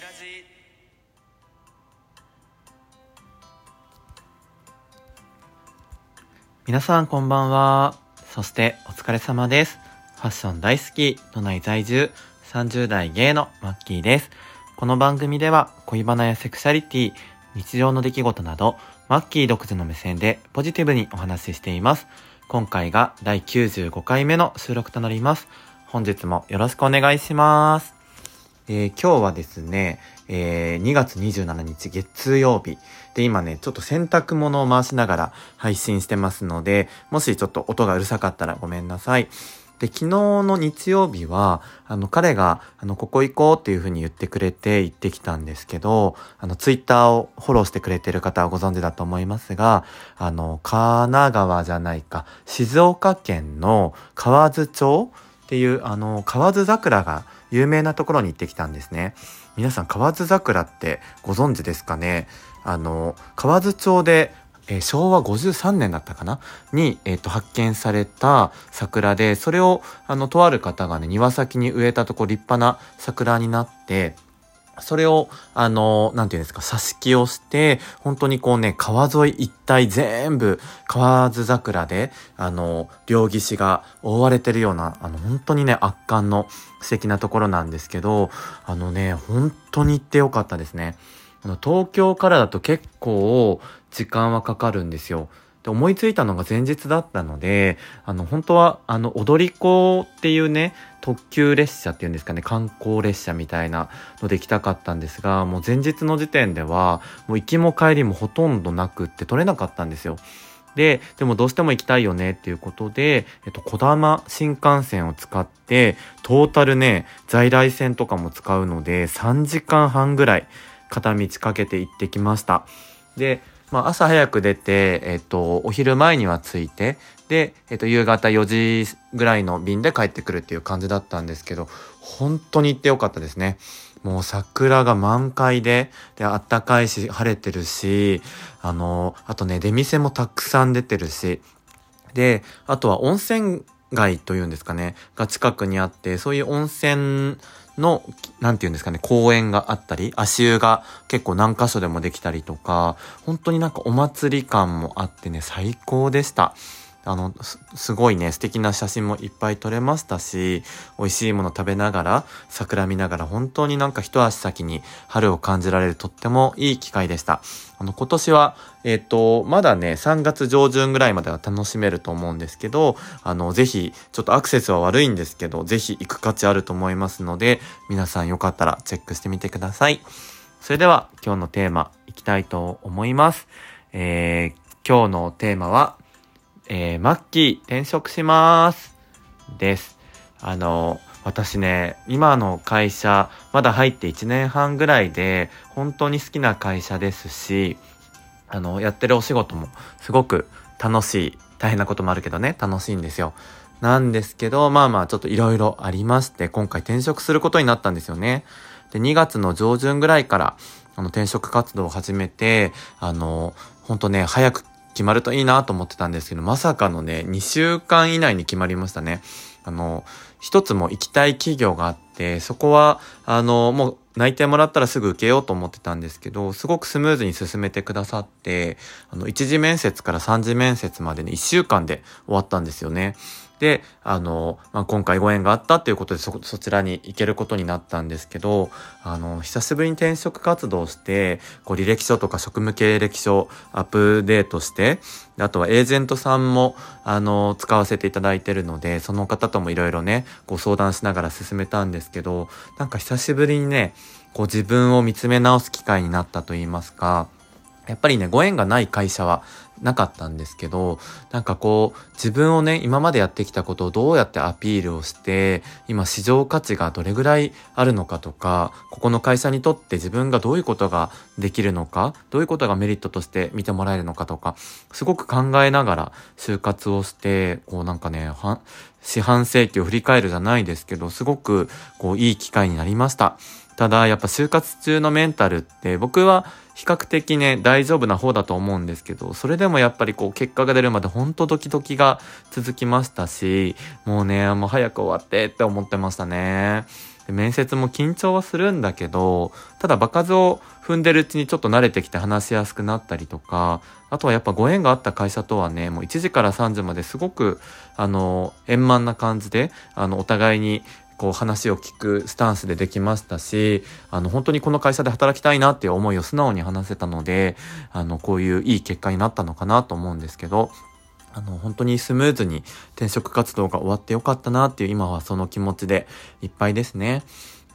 ラジ皆さんこんばんは。そしてお疲れ様です。ファッション大好き都内在住30代芸のマッキーです。この番組では恋バナやセクシャリティ日常の出来事などマッキー独自の目線でポジティブにお話ししています。今回が第95回目の収録となります。本日もよろしくお願いします。えー、今日はですね、えー、2月27日月曜日。で、今ね、ちょっと洗濯物を回しながら配信してますので、もしちょっと音がうるさかったらごめんなさい。で、昨日の日曜日は、あの、彼が、あの、ここ行こうっていう風に言ってくれて行ってきたんですけど、あの、ツイッターをフォローしてくれてる方はご存知だと思いますが、あの、神奈川じゃないか、静岡県の河津町っていう、あの、河津桜が有名なところに行ってきたんですね。皆さん河津桜ってご存知ですかね？あの河津町で、えー、昭和53年だったかな？に、えーと、発見された桜でそれをあのとある方がね庭先に植えたとこ立派な桜になってそれを、あの、なんていうんですか、挿し木をして、本当にこうね、川沿い一帯全部、河津桜で、あの、両岸が覆われてるような、あの、本当にね、圧巻の素敵なところなんですけど、あのね、本当に行ってよかったですね。あの東京からだと結構時間はかかるんですよ。で思いついたのが前日だったので、あの、本当は、あの、踊り子っていうね、特急列車っていうんですかね、観光列車みたいなので行きたかったんですが、もう前日の時点では、もう行きも帰りもほとんどなくって取れなかったんですよ。で、でもどうしても行きたいよねっていうことで、えっと、小玉新幹線を使って、トータルね、在来線とかも使うので、3時間半ぐらい片道かけて行ってきました。で、まあ、朝早く出て、えっと、お昼前には着いて、で、えっと、夕方4時ぐらいの便で帰ってくるっていう感じだったんですけど、本当に行ってよかったですね。もう桜が満開で、で、あったかいし、晴れてるし、あの、あとね、出店もたくさん出てるし、で、あとは温泉街というんですかね、が近くにあって、そういう温泉の、なんていうんですかね、公園があったり、足湯が結構何箇所でもできたりとか、本当になんかお祭り感もあってね、最高でした。あのす、すごいね、素敵な写真もいっぱい撮れましたし、美味しいもの食べながら、桜見ながら、本当になんか一足先に春を感じられるとってもいい機会でした。あの、今年は、えっ、ー、と、まだね、3月上旬ぐらいまでは楽しめると思うんですけど、あの、ぜひ、ちょっとアクセスは悪いんですけど、ぜひ行く価値あると思いますので、皆さんよかったらチェックしてみてください。それでは、今日のテーマ、いきたいと思います。えー、今日のテーマは、えー、マッキー転職します。です。あの、私ね、今の会社、まだ入って1年半ぐらいで、本当に好きな会社ですし、あの、やってるお仕事もすごく楽しい、大変なこともあるけどね、楽しいんですよ。なんですけど、まあまあちょっと色々ありまして、今回転職することになったんですよね。で、2月の上旬ぐらいから、あの、転職活動を始めて、あの、ほんとね、早く決まるといいなと思ってたんですけど、まさかのね、2週間以内に決まりましたね。あの、一つも行きたい企業があって、そこは、あの、もう内定もらったらすぐ受けようと思ってたんですけど、すごくスムーズに進めてくださって、あの、一次面接から3次面接までね、1週間で終わったんですよね。で、あの、まあ、今回ご縁があったっていうことでそ、そちらに行けることになったんですけど、あの、久しぶりに転職活動して、こう、履歴書とか職務経歴書アップデートして、あとはエージェントさんも、あの、使わせていただいてるので、その方ともいろいろね、ご相談しながら進めたんですけど、なんか久しぶりにね、こう自分を見つめ直す機会になったと言いますか、やっぱりね、ご縁がない会社はなかったんですけど、なんかこう、自分をね、今までやってきたことをどうやってアピールをして、今市場価値がどれぐらいあるのかとか、ここの会社にとって自分がどういうことができるのか、どういうことがメリットとして見てもらえるのかとか、すごく考えながら就活をして、こうなんかね、四半世紀を振り返るじゃないですけど、すごくこういい機会になりました。ただやっぱ就活中のメンタルって僕は比較的ね大丈夫な方だと思うんですけどそれでもやっぱりこう結果が出るまでほんとドキドキが続きましたしもうねもう早く終わってって思ってましたね。面接も緊張はするんだけどただ場数を踏んでるうちにちょっと慣れてきて話しやすくなったりとかあとはやっぱご縁があった会社とはねもう1時から3時まですごくあの円満な感じであのお互いにこう話を聞くスタンスでできましたし、あの本当にこの会社で働きたいなっていう思いを素直に話せたので、あのこういういい結果になったのかなと思うんですけど、あの本当にスムーズに転職活動が終わってよかったなっていう今はその気持ちでいっぱいですね。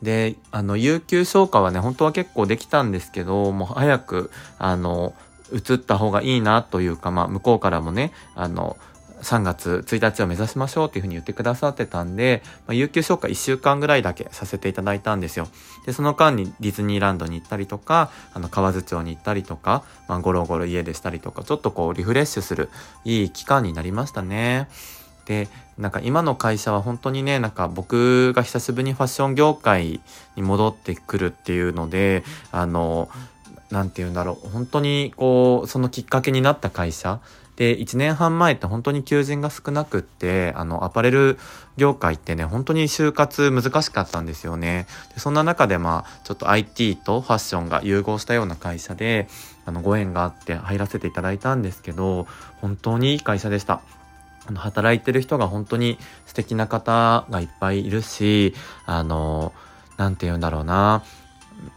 で、あの、有給消化はね、本当は結構できたんですけど、もう早く、あの、移った方がいいなというか、まあ、向こうからもね、あの、3月1日を目指しましょうっていうふうに言ってくださってたんで、まあ、有給消化1週間ぐらいだけさせていただいたんですよ。で、その間にディズニーランドに行ったりとか、あの、河津町に行ったりとか、まあ、ゴロゴロ家でしたりとか、ちょっとこう、リフレッシュするいい期間になりましたね。で、なんか今の会社は本当にね、なんか僕が久しぶりにファッション業界に戻ってくるっていうので、あの、なんて言うんだろう、本当にこう、そのきっかけになった会社で、1年半前って本当に求人が少なくって、あの、アパレル業界ってね、本当に就活難しかったんですよね。でそんな中でまあ、ちょっと IT とファッションが融合したような会社で、あの、ご縁があって入らせていただいたんですけど、本当にいい会社でした。あの、働いてる人が本当に素敵な方がいっぱいいるし、あの、なんて言うんだろうな。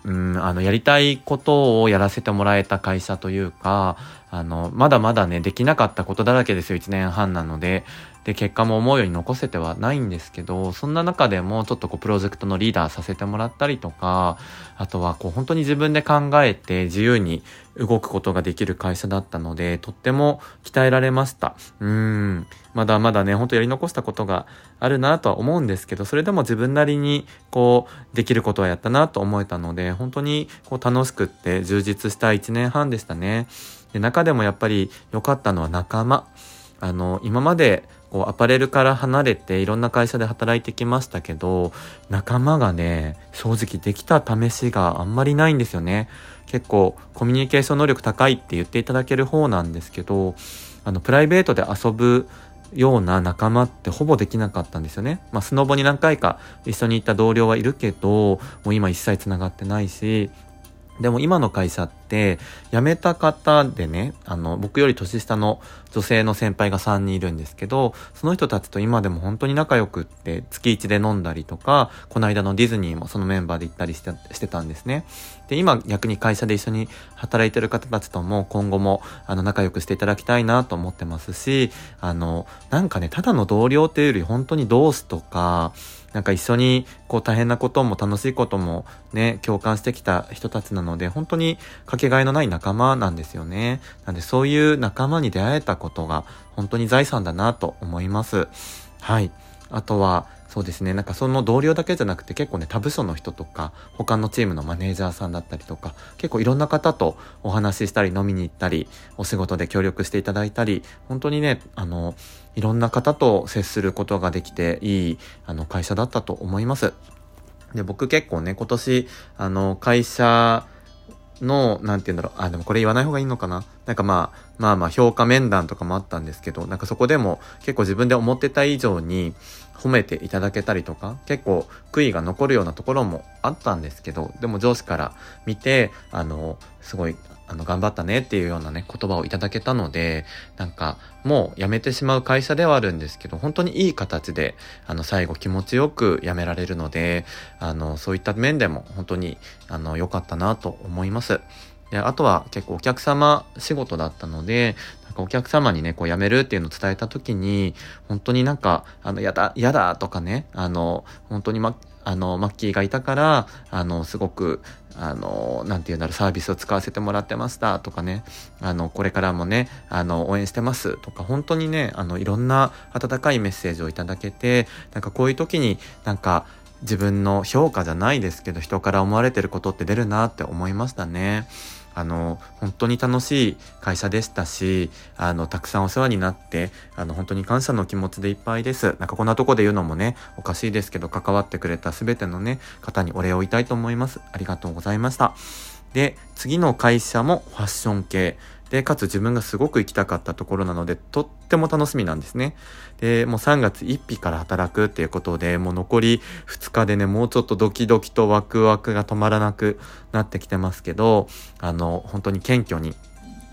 うん、あの、やりたいことをやらせてもらえた会社というか、あの、まだまだね、できなかったことだらけですよ、1年半なので。で、結果も思うように残せてはないんですけど、そんな中でもちょっとこう、プロジェクトのリーダーさせてもらったりとか、あとはこう、本当に自分で考えて自由に動くことができる会社だったので、とっても鍛えられました。うん。まだまだね、本当やり残したことがあるなとは思うんですけど、それでも自分なりにこう、できることはやったなと思えたので、本当にこう、楽しくって充実した1年半でしたね。で、中でもやっぱり良かったのは仲間。あの、今までこうアパレルから離れていろんな会社で働いてきましたけど、仲間がね、正直できた試しがあんまりないんですよね。結構コミュニケーション能力高いって言っていただける方なんですけど、あの、プライベートで遊ぶような仲間ってほぼできなかったんですよね。まあ、スノボに何回か一緒に行った同僚はいるけど、もう今一切繋がってないし、でも今の会社って辞めた方でね、あの、僕より年下の女性の先輩が3人いるんですけど、その人たちと今でも本当に仲良くって月1で飲んだりとか、この間のディズニーもそのメンバーで行ったりしてしてたんですね。で、今逆に会社で一緒に働いてる方たちとも今後もあの仲良くしていただきたいなと思ってますし、あの、なんかね、ただの同僚っていうより本当に同志とか、なんか一緒にこう大変なことも楽しいこともね、共感してきた人たちなので、本当にかけがえのない仲間なんですよね。なんでそういう仲間に出会えたことが本当に財産だなと思います。はい。あとは、そうですね。なんかその同僚だけじゃなくて結構ね、他部署の人とか、他のチームのマネージャーさんだったりとか、結構いろんな方とお話ししたり飲みに行ったり、お仕事で協力していただいたり、本当にね、あの、いろんな方と接することができていい、あの、会社だったと思います。で、僕結構ね、今年、あの、会社、の、なんて言うんだろう。あ、でもこれ言わない方がいいのかな？なんかまあ、まあまあ評価面談とかもあったんですけど、なんかそこでも結構自分で思ってた以上に褒めていただけたりとか、結構悔いが残るようなところもあったんですけど、でも上司から見て、あの、すごいあの、頑張ったねっていうようなね、言葉をいただけたので、なんか、もう辞めてしまう会社ではあるんですけど、本当にいい形で、あの、最後気持ちよく辞められるので、あの、そういった面でも本当に、あの、良かったなと思います。で、あとは結構お客様仕事だったので、なんかお客様にね、こう辞めるっていうのを伝えた時に、本当になんか、あの、やだ、やだとかね、あの、本当にま、あの、マッキーがいたから、あの、すごく、あの、なんて言うんだろう、サービスを使わせてもらってましたとかね、あの、これからもね、あの、応援してますとか、本当にね、あの、いろんな温かいメッセージをいただけて、なんかこういう時になんか、自分の評価じゃないですけど、人から思われてることって出るなって思いましたね。あの、本当に楽しい会社でしたし、あの、たくさんお世話になって、あの、本当に感謝の気持ちでいっぱいです。なんかこんなとこで言うのもね、おかしいですけど、関わってくれた全てのね、方にお礼を言いたいと思います。ありがとうございました。で、次の会社もファッション系。で、かつ自分がすごく行きたかったところなので、とっても楽しみなんですね。で、もう3月1日から働くっていうことで、もう残り2日でね、もうちょっとドキドキとワクワクが止まらなくなってきてますけど、あの、本当に謙虚に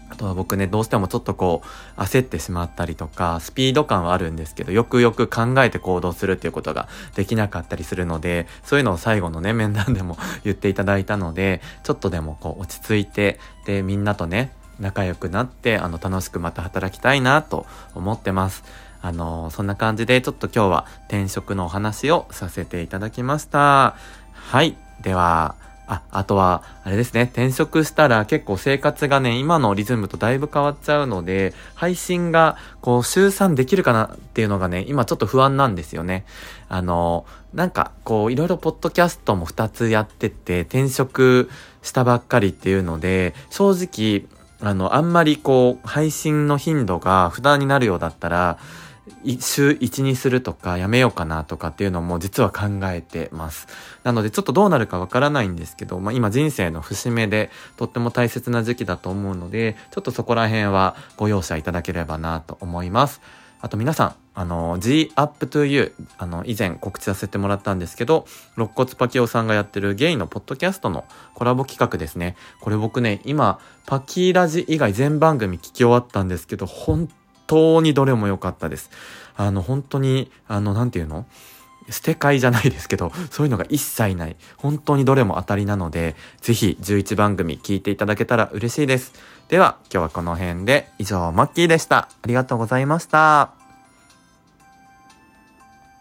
あとは僕ね、どうしてもちょっとこう、焦ってしまったりとか、スピード感はあるんですけど、よくよく考えて行動するっていうことができなかったりするので、そういうのを最後のね、面談でも 言っていただいたので、ちょっとでもこう、落ち着いて、で、みんなとね、仲良くなって、あの、楽しくまた働きたいなと思ってます。あの、そんな感じで、ちょっと今日は転職のお話をさせていただきました。はい。では、あ、あとは、あれですね、転職したら結構生活がね、今のリズムとだいぶ変わっちゃうので、配信が、こう、週3できるかなっていうのがね、今ちょっと不安なんですよね。あの、なんか、こう、いろいろポッドキャストも2つやってて、転職したばっかりっていうので、正直、あの、あんまりこう、配信の頻度が負担になるようだったら、週1にするとかやめようかなとかっていうのも実は考えてます。なのでちょっとどうなるかわからないんですけど、まあ今人生の節目でとっても大切な時期だと思うので、ちょっとそこら辺はご容赦いただければなと思います。あと皆さん、あの、G Up to You、あの、以前告知させてもらったんですけど、肋骨パキオさんがやってるゲイのポッドキャストのコラボ企画ですね。これ僕ね、今、パキラジ以外全番組聞き終わったんですけど、本当にどれも良かったです。あの、本当に、あの、なんていうの？捨て替えじゃないですけど、そういうのが一切ない。本当にどれも当たりなので、ぜひ11番組聞いていただけたら嬉しいです。では、今日はこの辺で、以上、マッキーでした。ありがとうございました。